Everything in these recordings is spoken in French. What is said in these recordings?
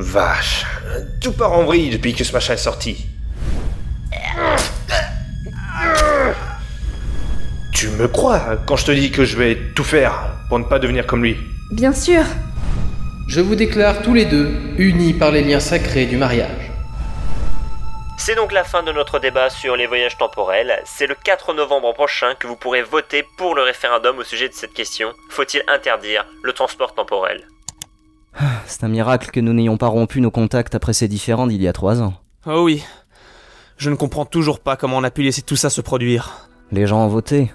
Vache, tout part en vrille depuis que ce machin est sorti. Tu me crois quand je te dis que je vais tout faire pour ne pas devenir comme lui? Bien sûr. Je vous déclare tous les deux unis par les liens sacrés du mariage. C'est donc la fin de notre débat sur les voyages temporels. C'est le 4 novembre prochain que vous pourrez voter pour le référendum au sujet de cette question. Faut-il interdire le transport temporel? C'est un miracle que nous n'ayons pas rompu nos contacts après ces différends d'il y a trois ans. Oh oui. Je ne comprends toujours pas comment on a pu laisser tout ça se produire. Les gens ont voté.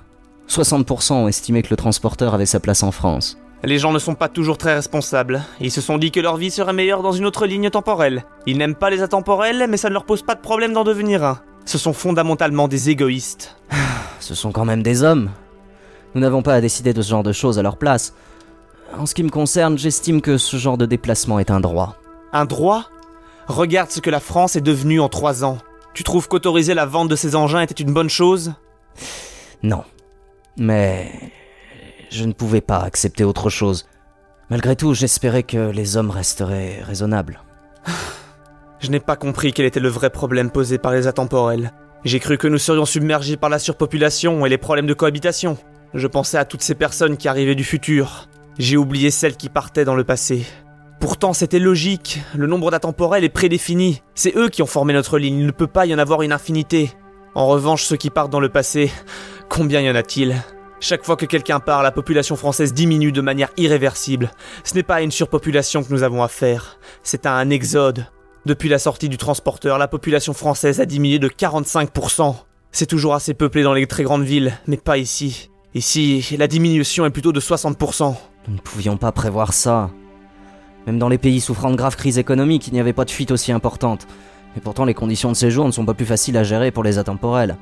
60% ont estimé que le transporteur avait sa place en France. Les gens ne sont pas toujours très responsables. Ils se sont dit que leur vie serait meilleure dans une autre ligne temporelle. Ils n'aiment pas les atemporels, mais ça ne leur pose pas de problème d'en devenir un. Ce sont fondamentalement des égoïstes. Ce sont quand même des hommes. Nous n'avons pas à décider de ce genre de choses à leur place. En ce qui me concerne, j'estime que ce genre de déplacement est un droit. Un droit? Regarde ce que la France est devenue en trois ans. Tu trouves qu'autoriser la vente de ces engins était une bonne chose? Non. Mais je ne pouvais pas accepter autre chose. Malgré tout, j'espérais que les hommes resteraient raisonnables. Je n'ai pas compris quel était le vrai problème posé par les atemporels. J'ai cru que nous serions submergés par la surpopulation et les problèmes de cohabitation. Je pensais à toutes ces personnes qui arrivaient du futur. J'ai oublié celles qui partaient dans le passé. Pourtant, c'était logique. Le nombre d'atemporels est prédéfini. C'est eux qui ont formé notre ligne. Il ne peut pas y en avoir une infinité. En revanche, ceux qui partent dans le passé, combien y en a-t-il? Chaque fois que quelqu'un part, la population française diminue de manière irréversible. Ce n'est pas à une surpopulation que nous avons affaire, c'est à un exode. Depuis la sortie du transporteur, la population française a diminué de 45%. C'est toujours assez peuplé dans les très grandes villes, mais pas ici. Ici, la diminution est plutôt de 60%. Nous ne pouvions pas prévoir ça. Même dans les pays souffrant de graves crises économiques, il n'y avait pas de fuite aussi importante. Et pourtant, les conditions de séjour ne sont pas plus faciles à gérer pour les atemporels.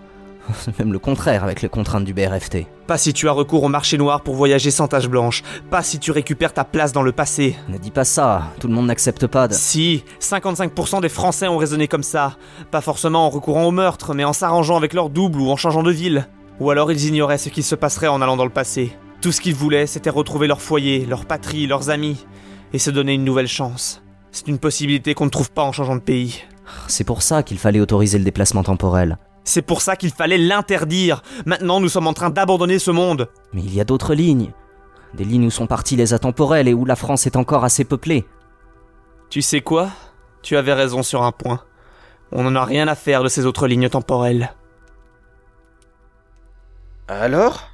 C'est même le contraire avec les contraintes du BRFT. Pas si tu as recours au marché noir pour voyager sans tache blanche. Pas si tu récupères ta place dans le passé. Ne dis pas ça, tout le monde n'accepte pas de... Si, 55% des Français ont raisonné comme ça. Pas forcément en recourant au meurtre, mais en s'arrangeant avec leur double ou en changeant de ville. Ou alors ils ignoraient ce qui se passerait en allant dans le passé. Tout ce qu'ils voulaient, c'était retrouver leur foyer, leur patrie, leurs amis, et se donner une nouvelle chance. C'est une possibilité qu'on ne trouve pas en changeant de pays. C'est pour ça qu'il fallait autoriser le déplacement temporel. C'est pour ça qu'il fallait l'interdire. Maintenant, nous sommes en train d'abandonner ce monde. Mais il y a d'autres lignes. Des lignes où sont partis les atemporels et où la France est encore assez peuplée. Tu sais quoi? Tu avais raison sur un point. On n'en a rien à faire de ces autres lignes temporelles. Alors?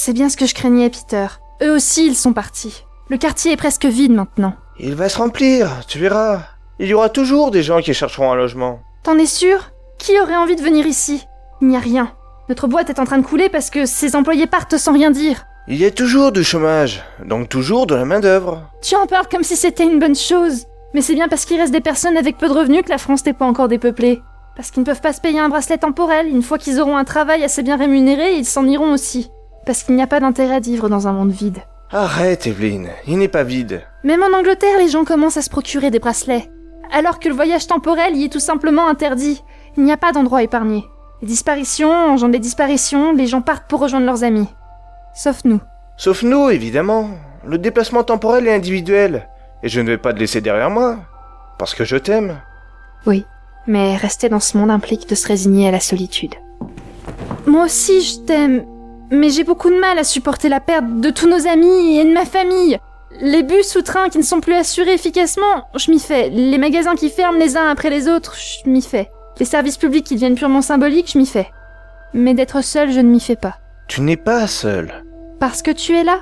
C'est bien ce que je craignais, Peter. Eux aussi, ils sont partis. Le quartier est presque vide maintenant. Il va se remplir, tu verras. Il y aura toujours des gens qui chercheront un logement. T'en es sûr? Qui aurait envie de venir ici? Il n'y a rien. Notre boîte est en train de couler parce que ses employés partent sans rien dire. Il y a toujours du chômage, donc toujours de la main-d'œuvre. Tu en parles comme si c'était une bonne chose. Mais c'est bien parce qu'il reste des personnes avec peu de revenus que la France n'est pas encore dépeuplée. Parce qu'ils ne peuvent pas se payer un bracelet temporel. Une fois qu'ils auront un travail assez bien rémunéré, ils s'en iront aussi. Parce qu'il n'y a pas d'intérêt à vivre dans un monde vide. Arrête, Evelyne, il n'est pas vide. Même en Angleterre, les gens commencent à se procurer des bracelets. Alors que le voyage temporel y est tout simplement interdit. Il n'y a pas d'endroit épargné. Les disparitions engendrent des disparitions, les gens partent pour rejoindre leurs amis. Sauf nous. Sauf nous, évidemment. Le déplacement temporel est individuel. Et je ne vais pas te laisser derrière moi. Parce que je t'aime. Oui. Mais rester dans ce monde implique de se résigner à la solitude. Moi aussi, je t'aime. Mais j'ai beaucoup de mal à supporter la perte de tous nos amis et de ma famille. Les bus ou trains qui ne sont plus assurés efficacement, je m'y fais. Les magasins qui ferment les uns après les autres, je m'y fais. Les services publics qui deviennent purement symboliques, je m'y fais. Mais d'être seul, je ne m'y fais pas. Tu n'es pas seul. Parce que tu es là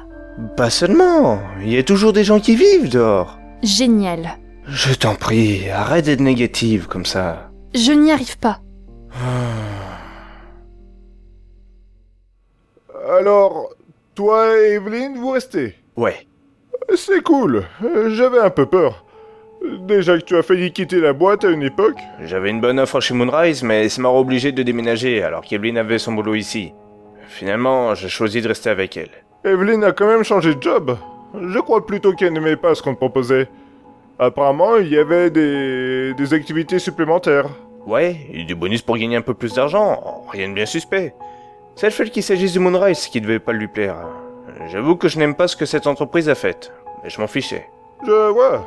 Pas seulement. Il y a toujours des gens qui vivent dehors. Génial. Je t'en prie, arrête d'être négative comme ça. Je n'y arrive pas. Alors, toi et Evelyne, vous restez Ouais. C'est cool. J'avais un peu peur. Déjà que tu as failli quitter la boîte à une époque. J'avais une bonne offre chez Moonrise, mais ça m'a obligé de déménager alors qu'Evelyne avait son boulot ici. Finalement, j'ai choisi de rester avec elle. Evelyne a quand même changé de job. Je crois plutôt qu'elle n'aimait pas ce qu'on te proposait. Apparemment, il y avait des, des activités supplémentaires. Ouais, et du bonus pour gagner un peu plus d'argent, rien de bien suspect. C'est le fait qu'il s'agisse du Moonrise qui devait pas lui plaire. J'avoue que je n'aime pas ce que cette entreprise a fait, mais je m'en fichais. Je vois.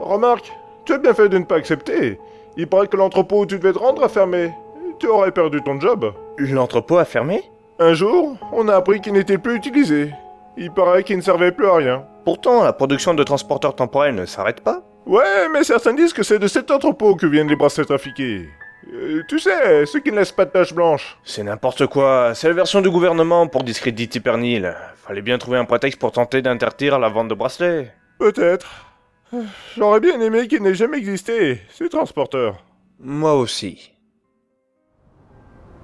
Remarque, Tu as bien fait de ne pas accepter. Il paraît que l'entrepôt où tu devais te rendre a fermé. Tu aurais perdu ton job. L'entrepôt a fermé? Un jour, on a appris qu'il n'était plus utilisé. Il paraît qu'il ne servait plus à rien. Pourtant, la production de transporteurs temporels ne s'arrête pas. Ouais, mais certains disent que c'est de cet entrepôt que viennent les bracelets trafiqués. Euh, tu sais, ceux qui ne laissent pas de taches blanches. C'est n'importe quoi. C'est la version du gouvernement pour discréditer Pernil. Fallait bien trouver un prétexte pour tenter d'interdire la vente de bracelets. Peut-être. J'aurais bien aimé qu'il n'ait jamais existé, ces transporteurs. Moi aussi.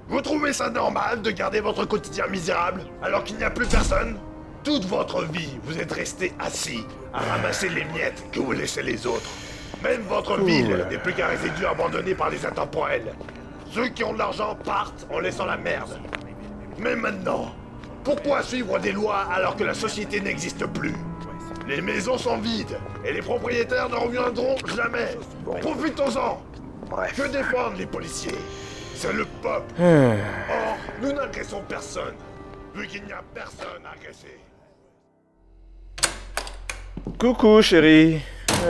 Vous trouvez ça normal de garder votre quotidien misérable alors qu'il n'y a plus personne? Toute votre vie, vous êtes resté assis à ramasser les miettes que vous laissez les autres. Même votre ville n'est plus qu'un résidu abandonné par les intemporels. Ceux qui ont de l'argent partent en laissant la merde. Mais maintenant, pourquoi suivre des lois alors que la société n'existe plus? Les maisons sont vides et les propriétaires ne reviendront jamais. Profitons-en Bref. Que défendent les policiers? C'est le peuple Hmm. Or, nous n'agressons personne, vu qu'il n'y a personne à agresser. Coucou, chérie.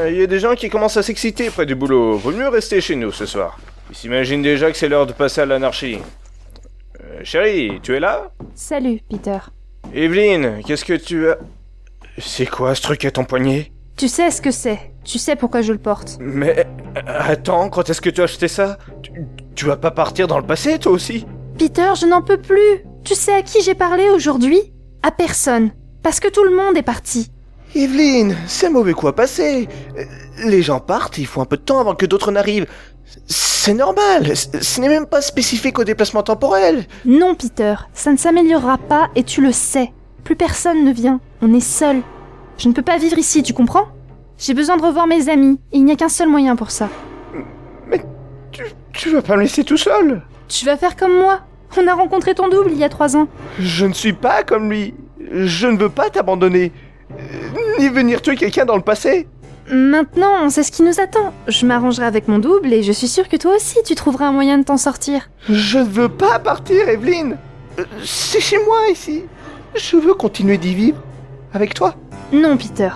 Il y a des gens qui commencent à s'exciter près du boulot. Vaut mieux rester chez nous ce soir. Ils s'imaginent déjà que c'est l'heure de passer à l'anarchie. Euh, chérie, tu es là? Salut, Peter. Evelyne, qu'est-ce que tu as... C'est quoi ce truc à ton poignet? Tu sais ce que c'est. Tu sais pourquoi je le porte. Mais... euh, Attends, quand est-ce que tu as acheté ça? Tu, tu vas pas partir dans le passé, toi aussi? Peter, je n'en peux plus. Tu sais à qui j'ai parlé aujourd'hui? À personne. Parce que tout le monde est parti. Evelyne, c'est mauvais coup à passer. Les gens partent, il faut un peu de temps avant que d'autres n'arrivent. C'est normal, ce n'est même pas spécifique au déplacement temporel. Non, Peter, ça ne s'améliorera pas et tu le sais. Plus personne ne vient. On est seul. Je ne peux pas vivre ici, tu comprends? J'ai besoin de revoir mes amis et il n'y a qu'un seul moyen pour ça. Tu, tu vas pas me laisser tout seul Tu vas faire comme moi. On a rencontré ton double il y a trois ans. Je ne suis pas comme lui. Je ne veux pas t'abandonner. Ni venir tuer quelqu'un dans le passé. Maintenant, on sait ce qui nous attend. Je m'arrangerai avec mon double et je suis sûre que toi aussi tu trouveras un moyen de t'en sortir. Je ne veux pas partir, Evelyne. Euh, C'est chez moi ici. Je veux continuer d'y vivre. Avec toi. Non, Peter.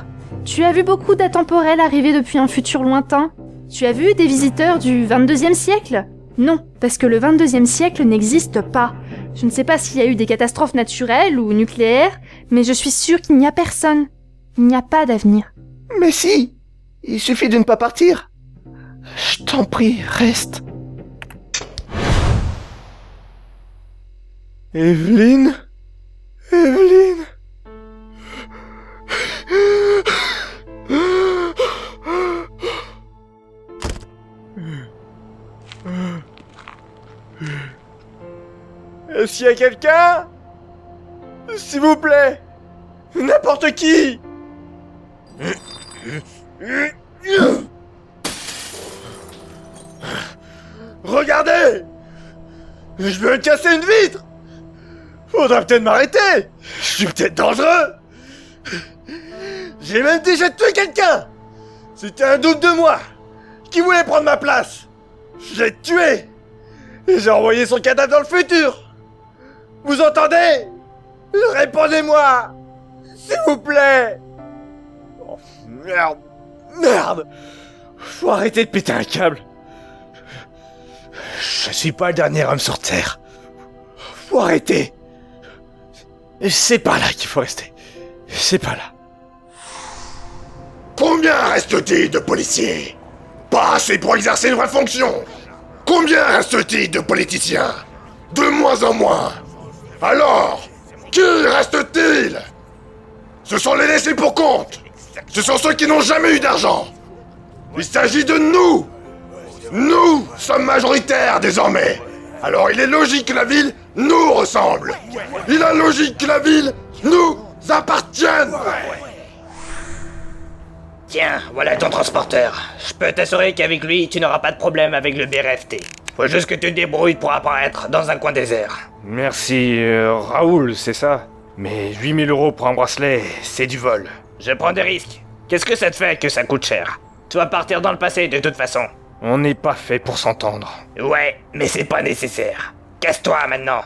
Tu as vu beaucoup d'atemporels arriver depuis un futur lointain Tu as vu des visiteurs du 22e siècle? Non, parce que le 22e siècle n'existe pas. Je ne sais pas s'il y a eu des catastrophes naturelles ou nucléaires, mais je suis sûre qu'il n'y a personne. Il n'y a pas d'avenir. Mais si. Il suffit de ne pas partir. Je t'en prie, reste. Evelyne? Evelyne? Est-ce qu'il y a quelqu'un? S'il vous plaît N'importe qui Regardez! Je veux casser une vitre! Faudra peut-être m'arrêter! Je suis peut-être dangereux! J'ai même déjà tué quelqu'un! C'était un doute de moi! Qui voulait prendre ma place! Je l'ai tué! Et j'ai envoyé son cadavre dans le futur! Vous entendez? Répondez-moi! S'il vous plaît Merde Merde Faut arrêter de péter un câble. Je suis pas le dernier homme sur Terre. Faut arrêter. C'est par là qu'il faut rester. C'est pas là. Combien reste-t-il de policiers? Pas assez pour exercer une vraie fonction. Combien reste-t-il de politiciens? De moins en moins. Alors, qui reste-t-il? Ce sont les laissés pour compte. Ce sont ceux qui n'ont jamais eu d'argent. Il s'agit de nous. Nous sommes majoritaires désormais. Alors il est logique que la ville nous ressemble. Il est logique que la ville nous appartienne. Tiens, voilà ton transporteur. Je peux t'assurer qu'avec lui, tu n'auras pas de problème avec le BRFT. Faut juste que tu te débrouilles pour apparaître dans un coin désert. Merci, euh, Raoul, c'est ça? Mais 8000 euros pour un bracelet, c'est du vol. Je prends des risques. Qu'est-ce que ça te fait que ça coûte cher? Tu vas partir dans le passé de toute façon. On n'est pas fait pour s'entendre. Ouais, mais c'est pas nécessaire. Casse-toi maintenant.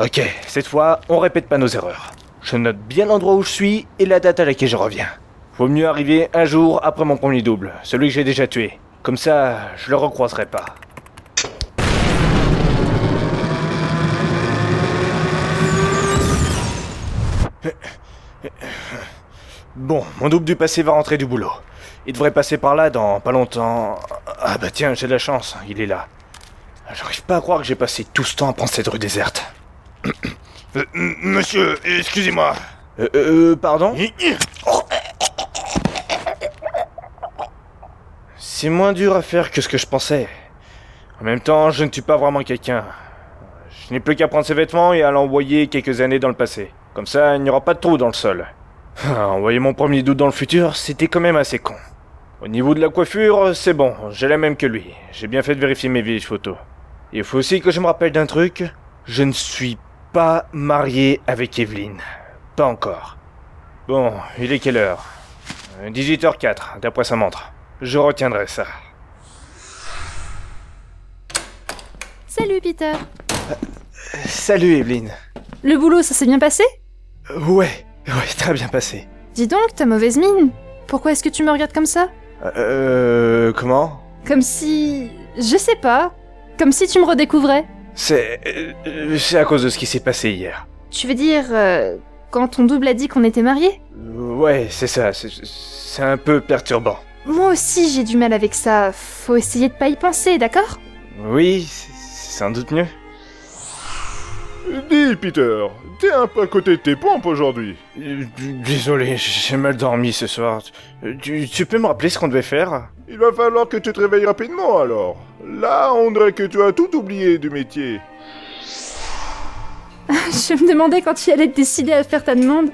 Ok, cette fois, on répète pas nos erreurs. Je note bien l'endroit où je suis et la date à laquelle je reviens. Vaut mieux arriver un jour après mon premier double, celui que j'ai déjà tué. Comme ça, je le recroiserai pas. Bon, mon double du passé va rentrer du boulot. Il devrait passer par là dans pas longtemps. Ah bah tiens, j'ai de la chance, il est là. J'arrive pas à croire que j'ai passé tout ce temps à prendre cette rue déserte. Euh, monsieur, excusez-moi. Euh, euh, pardon? C'est moins dur à faire que ce que je pensais. En même temps, je ne tue pas vraiment quelqu'un. Je n'ai plus qu'à prendre ses vêtements et à l'envoyer quelques années dans le passé. Comme ça, il n'y aura pas de trou dans le sol. Ah, Envoyer mon premier doute dans le futur, c'était quand même assez con. Au niveau de la coiffure, c'est bon, j'ai la même que lui. J'ai bien fait de vérifier mes vieilles photos. Il faut aussi que je me rappelle d'un truc. Je ne suis pas marié avec Evelyne. Pas encore. Bon, il est quelle heure? Euh, 18h04, d'après sa montre. Je retiendrai ça. Salut Peter. Salut Evelyne. Le boulot, ça s'est bien passé? Euh, Ouais, ouais, très bien passé. Dis donc, t'as mauvaise mine. Pourquoi est-ce que tu me regardes comme ça? Euh, comment? Comme si... Je sais pas. Comme si tu me redécouvrais. C'est... euh, c'est à cause de ce qui s'est passé hier. Tu veux dire... euh, quand ton double a dit qu'on était mariés? Euh, Ouais, c'est ça, c'est- un peu perturbant. Moi aussi j'ai du mal avec ça. Faut essayer de pas y penser, d'accord? Oui, c'est sans doute mieux. Dis, Peter, t'es un peu à côté de tes pompes aujourd'hui. Euh, Désolé, j'ai mal dormi ce soir. Tu, tu peux me rappeler ce qu'on devait faire? Il va falloir que tu te réveilles rapidement alors. Là, on dirait que tu as tout oublié du métier. Je me demandais quand tu allais te décider à faire ta demande.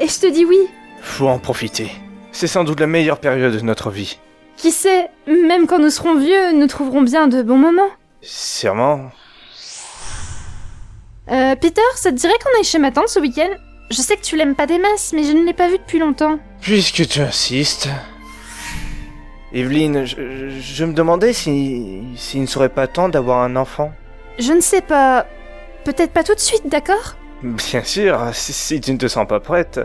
Et je te dis oui. Faut en profiter. C'est sans doute la meilleure période de notre vie. Qui sait, même quand nous serons vieux, nous trouverons bien de bons moments. Sûrement. Euh, Peter, ça te dirait qu'on aille chez ma tante ce week-end? Je sais que tu l'aimes pas des masses, mais je ne l'ai pas vue depuis longtemps. Puisque tu insistes. Evelyne, je, je- je me demandais si, s'il ne serait pas temps d'avoir un enfant. Je ne sais pas. Peut-être pas tout de suite, d'accord? Bien sûr, si, si tu ne te sens pas prête.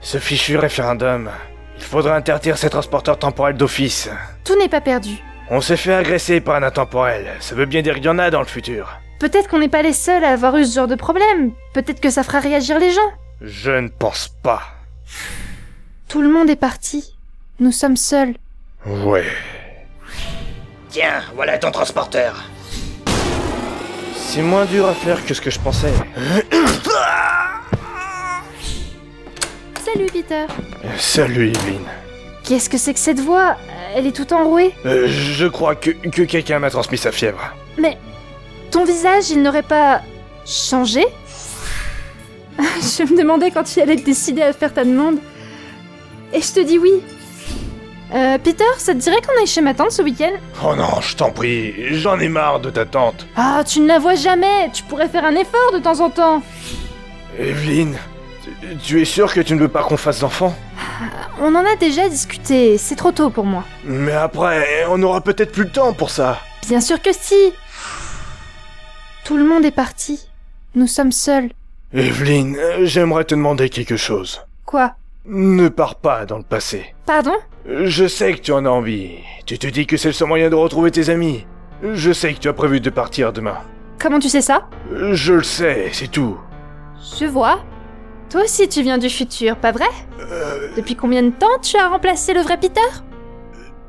Ce fichu référendum. Il faudrait interdire ces transporteurs temporels d'office. Tout n'est pas perdu. On s'est fait agresser par un intemporel. Ça veut bien dire qu'il y en a dans le futur. Peut-être qu'on n'est pas les seuls à avoir eu ce genre de problème. Peut-être que ça fera réagir les gens. Je ne pense pas. Tout le monde est parti. Nous sommes seuls. Ouais. Tiens, voilà ton transporteur. C'est moins dur à faire que ce que je pensais. Salut Peter. Euh, Salut Evelyne. Qu'est-ce que c'est que cette voix? Elle est toute enrouée? Euh, je crois que, que quelqu'un m'a transmis sa fièvre. Mais ton visage, il n'aurait pas changé Je me demandais quand tu allais te décider à faire ta demande. Et je te dis oui. Euh, Peter, ça te dirait qu'on aille chez ma tante ce week-end? Oh non, je t'en prie, j'en ai marre de ta tante. Ah, tu ne la vois jamais Tu pourrais faire un effort de temps en temps Evelyne, tu, tu es sûr que tu ne veux pas qu'on fasse d'enfants On en a déjà discuté, c'est trop tôt pour moi. Mais après, on aura peut-être plus le temps pour ça. Bien sûr que si Tout le monde est parti. Nous sommes seuls. Evelyne, euh, j'aimerais te demander quelque chose. Quoi? Ne pars pas dans le passé. Pardon? Je sais que tu en as envie. Tu te dis que c'est le seul moyen de retrouver tes amis. Je sais que tu as prévu de partir demain. Comment tu sais ça? Je le sais, c'est tout. Je vois. Toi aussi tu viens du futur, pas vrai? Depuis combien de temps tu as remplacé le vrai Peter?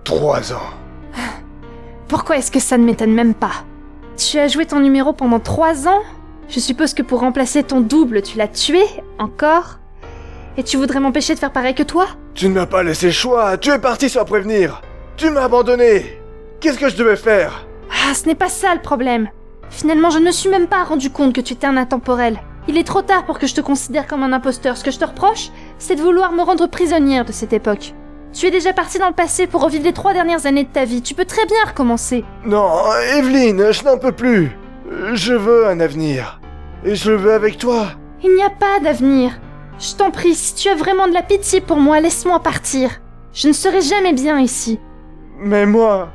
Trois ans. Pourquoi est-ce que ça ne m'étonne même pas? Tu as joué ton numéro pendant trois ans Je suppose que pour remplacer ton double, tu l'as tué, encore Et tu voudrais m'empêcher de faire pareil que toi? Tu ne m'as pas laissé le choix, tu es parti sans prévenir. Tu m'as abandonné. Qu'est-ce que je devais faire? Ah, ce n'est pas ça le problème. Finalement, je ne me suis même pas rendu compte que tu étais un intemporel. Il est trop tard pour que je te considère comme un imposteur. Ce que je te reproche, c'est de vouloir me rendre prisonnière de cette époque. Tu es déjà parti dans le passé pour revivre les trois dernières années de ta vie. Tu peux très bien recommencer. Non, Evelyne, je n'en peux plus. Je veux un avenir. Et je le veux avec toi. Il n'y a pas d'avenir. Je t'en prie, si tu as vraiment de la pitié pour moi, laisse-moi partir. Je ne serai jamais bien ici. Mais moi,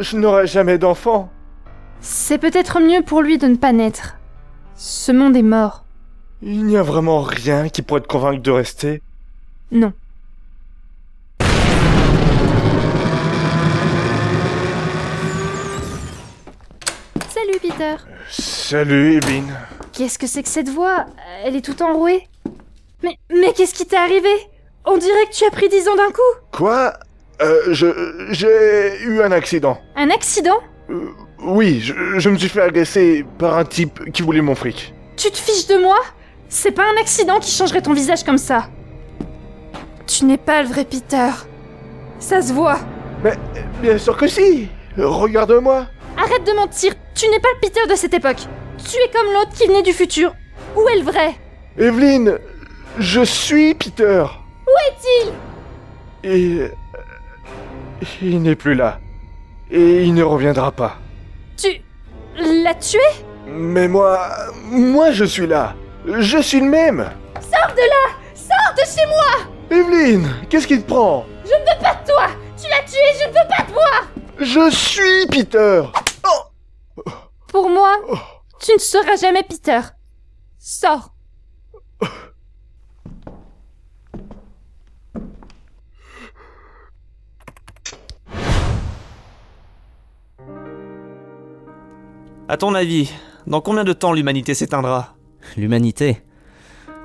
je n'aurai jamais d'enfant. C'est peut-être mieux pour lui de ne pas naître. Ce monde est mort. Il n'y a vraiment rien qui pourrait te convaincre de rester. Non. Salut Peter. Salut, Evelyn. Qu'est-ce que c'est que cette voix? Elle est toute enrouée. Mais, mais qu'est-ce qui t'est arrivé? On dirait que tu as pris 10 ans d'un coup. Quoi? Euh, je... J'ai eu un accident. Un accident? Euh, oui, je, je me suis fait agresser par un type qui voulait mon fric. Tu te fiches de moi? C'est pas un accident qui changerait ton visage comme ça. Tu n'es pas le vrai Peter. Ça se voit. Mais bien sûr que si Regarde-moi Arrête de mentir, tu n'es pas le Peter de cette époque. Tu es comme l'autre qui venait du futur. Où est le vrai? Evelyn Je suis Peter. Où est-il? Et... euh, Il n'est plus là. Et il ne reviendra pas. Tu l'as tué? Mais moi... Moi je suis là. Je suis le même. Sors de là! Sors de chez moi! Evelyn Qu'est-ce qui te prend? Je ne veux pas de toi! Tu l'as tué, je ne veux pas te voir Je suis Peter Pour moi, tu ne seras jamais Peter. Sors À ton avis, dans combien de temps l'humanité s'éteindra? L'humanité?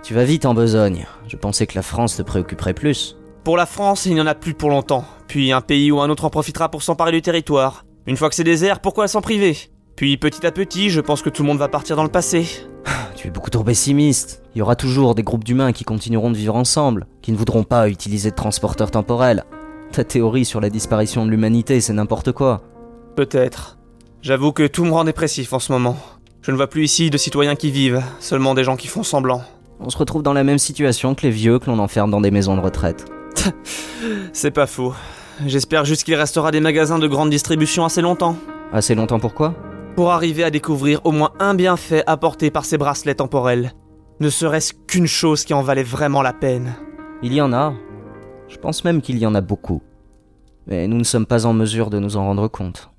Tu vas vite en besogne. Je pensais que la France te préoccuperait plus. Pour la France, il n'y en a plus pour longtemps. Puis un pays ou un autre en profitera pour s'emparer du territoire. Une fois que c'est désert, pourquoi s'en priver? Puis petit à petit, je pense que tout le monde va partir dans le passé. Tu es beaucoup trop pessimiste. Il y aura toujours des groupes d'humains qui continueront de vivre ensemble, qui ne voudront pas utiliser de transporteurs temporels. Ta théorie sur la disparition de l'humanité, c'est n'importe quoi. Peut-être. J'avoue que tout me rend dépressif en ce moment. Je ne vois plus ici de citoyens qui vivent, seulement des gens qui font semblant. On se retrouve dans la même situation que les vieux que l'on enferme dans des maisons de retraite. C'est pas faux. J'espère juste qu'il restera des magasins de grande distribution assez longtemps. Assez longtemps pourquoi Pour arriver à découvrir au moins un bienfait apporté par ces bracelets temporels. Ne serait-ce qu'une chose qui en valait vraiment la peine. Il y en a. Je pense même qu'il y en a beaucoup. Mais nous ne sommes pas en mesure de nous en rendre compte.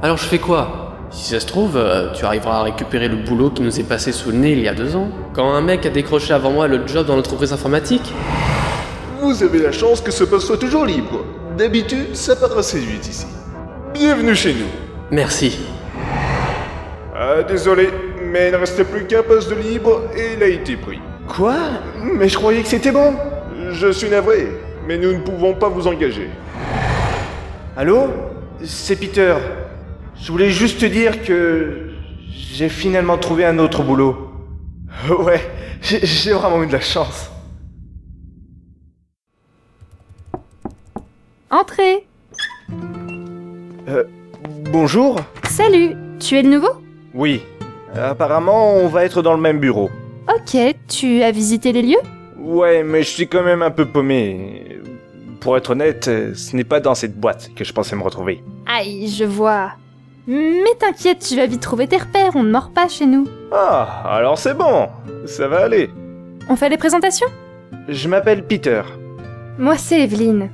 Alors je fais quoi? Si ça se trouve, euh, tu arriveras à récupérer le boulot qui nous est passé sous le nez il y a deux ans. Quand un mec a décroché avant moi le job dans l'entreprise informatique Vous avez la chance que ce poste soit toujours libre. D'habitude, ça part assez vite ici. Bienvenue chez nous. Merci. Ah, désolé, mais il ne restait plus qu'un poste de libre et il a été pris. Quoi? Mais je croyais que c'était bon. Je suis navré, mais nous ne pouvons pas vous engager. Allô? C'est Peter. Je voulais juste te dire que j'ai finalement trouvé un autre boulot. Ouais, j'ai j'ai vraiment eu de la chance. Entrez Bonjour Salut Tu es le nouveau? Oui. Apparemment, on va être dans le même bureau. Ok, tu as visité les lieux? Ouais, mais je suis quand même un peu paumé. Pour être honnête, ce n'est pas dans cette boîte que je pensais me retrouver. Aïe, je vois. Mais t'inquiète, tu vas vite trouver tes repères, on ne mord pas chez nous. Ah, alors c'est bon. Ça va aller. On fait les présentations? Je m'appelle Peter. Moi c'est Evelyne.